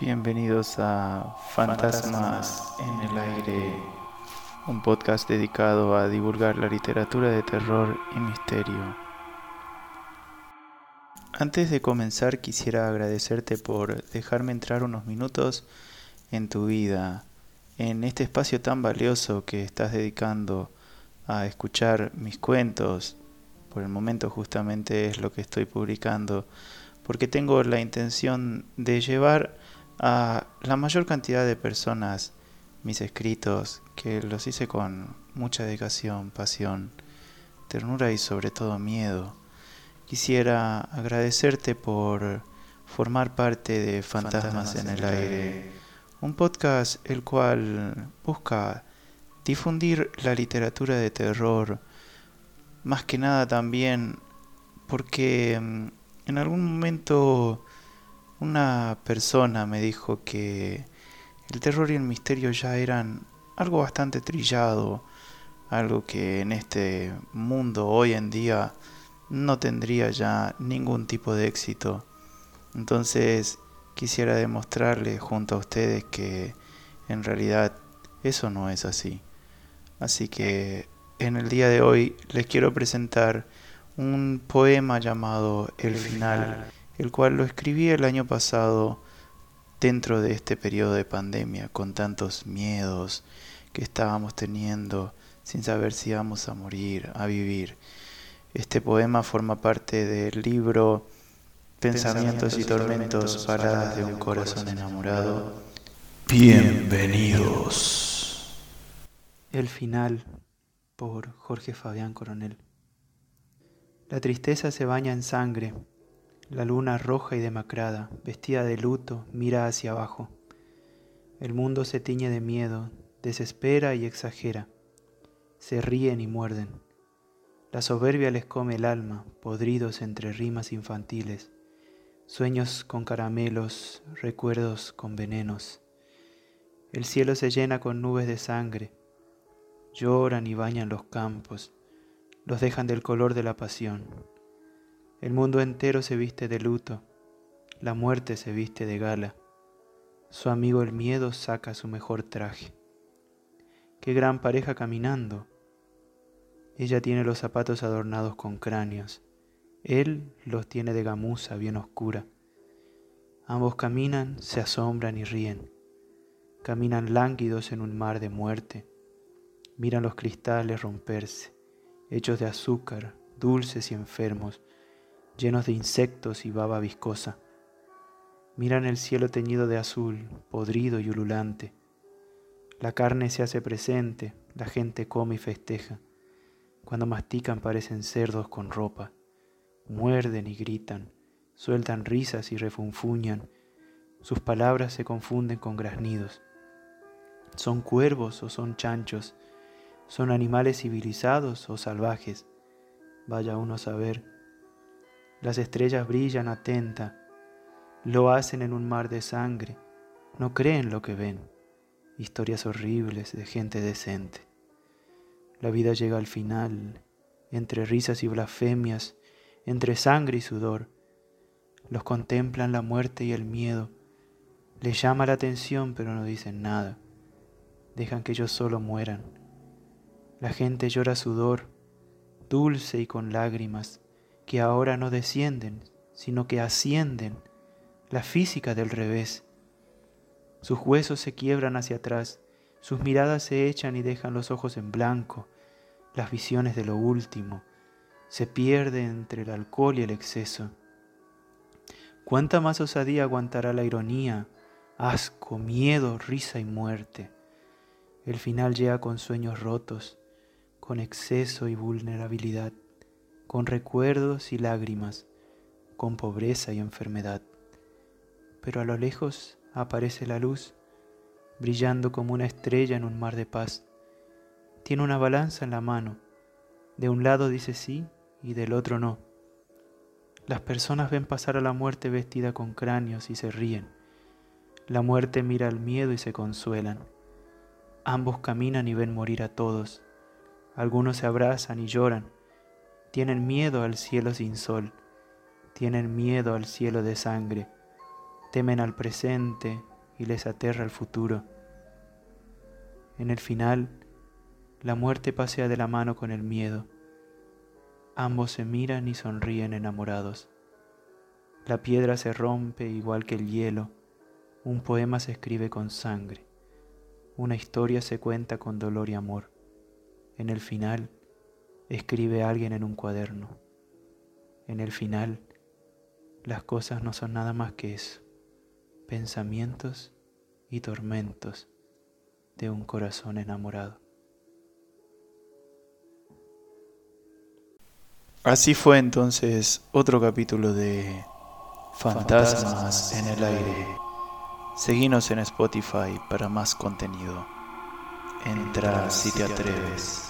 Bienvenidos a Fantasmas en el Aire, un podcast dedicado a divulgar la literatura de terror y misterio. Antes de comenzar quisiera agradecerte por dejarme entrar unos minutos en tu vida, en este espacio tan valioso que estás dedicando a escuchar mis cuentos. Por el momento justamente es lo que estoy publicando, porque tengo la intención de llevar a la mayor cantidad de personas mis escritos, que los hice con mucha dedicación, pasión, ternura y sobre todo miedo. Quisiera agradecerte por formar parte de Fantasmas, en el aire, un podcast el cual busca difundir la literatura de terror, más que nada también porque mm, en algún momento una persona me dijo que el terror y el misterio ya eran algo bastante trillado, algo que en este mundo hoy en día no tendría ya ningún tipo de éxito. Entonces quisiera demostrarle junto a ustedes que en realidad eso no es así. Así que en el día de hoy les quiero presentar un poema llamado El final el cual lo escribí el año pasado dentro de este periodo de pandemia, con tantos miedos que estábamos teniendo, sin saber si íbamos a morir, a vivir. Este poema forma parte del libro Pensamientos, y tormentos, paradas de un corazón enamorado. Bienvenidos. El final por Jorge Fabián Coronel. La tristeza se baña en sangre la luna roja y demacrada, vestida de luto, mira hacia abajo. El mundo se tiñe de miedo, desespera y exagera. Se ríen y muerden. La soberbia les come el alma, podridos entre rimas infantiles, sueños con caramelos, recuerdos con venenos. El cielo se llena con nubes de sangre, lloran y bañan los campos, los dejan del color de la pasión. El mundo entero se viste de luto, la muerte se viste de gala, su amigo el miedo saca su mejor traje. Qué gran pareja caminando. Ella tiene los zapatos adornados con cráneos, él los tiene de gamuza bien oscura. Ambos caminan, se asombran y ríen. Caminan lánguidos en un mar de muerte. Miran los cristales romperse, hechos de azúcar, dulces y enfermos, llenos de insectos y baba viscosa. Miran el cielo teñido de azul, podrido y ululante. La carne se hace presente, la gente come y festeja. Cuando mastican parecen cerdos con ropa. Muerden y gritan, sueltan risas y refunfuñan. Sus palabras se confunden con graznidos. ¿Son cuervos o son chanchos? ¿Son animales civilizados o salvajes? Vaya uno a saber las estrellas brillan atenta, lo hacen en un mar de sangre, no creen lo que ven, historias horribles de gente decente. La vida llega al final, entre risas y blasfemias, entre sangre y sudor. Los contemplan la muerte y el miedo. Les llama la atención pero no dicen nada. Dejan que ellos solo mueran. La gente llora sudor, dulce y con lágrimas que ahora no descienden, sino que ascienden, la física del revés. Sus huesos se quiebran hacia atrás, sus miradas se echan y dejan los ojos en blanco, las visiones de lo último, se pierden entre el alcohol y el exceso. ¿Cuánta más osadía aguantará la ironía, asco, miedo, risa y muerte? El final llega con sueños rotos, con exceso y vulnerabilidad con recuerdos y lágrimas, con pobreza y enfermedad. Pero a lo lejos aparece la luz, brillando como una estrella en un mar de paz. Tiene una balanza en la mano. De un lado dice sí y del otro no. Las personas ven pasar a la muerte vestida con cráneos y se ríen. La muerte mira al miedo y se consuelan. Ambos caminan y ven morir a todos. Algunos se abrazan y lloran tienen miedo al cielo sin sol, tienen miedo al cielo de sangre, temen al presente, y les aterra el futuro. En el final, la muerte pasea de la mano con el miedo. Ambos se miran y sonríen enamorados. La piedra se rompe igual que el hielo, un poema se escribe con sangre, una historia se cuenta con dolor y amor. En el final, escribe alguien en un cuaderno. En el final, las cosas no son nada más que eso, pensamientos y tormentos de un corazón enamorado. Así fue entonces otro capítulo de Fantasmas en el aire. Seguinos en Spotify para más contenido. Entra si te atreves.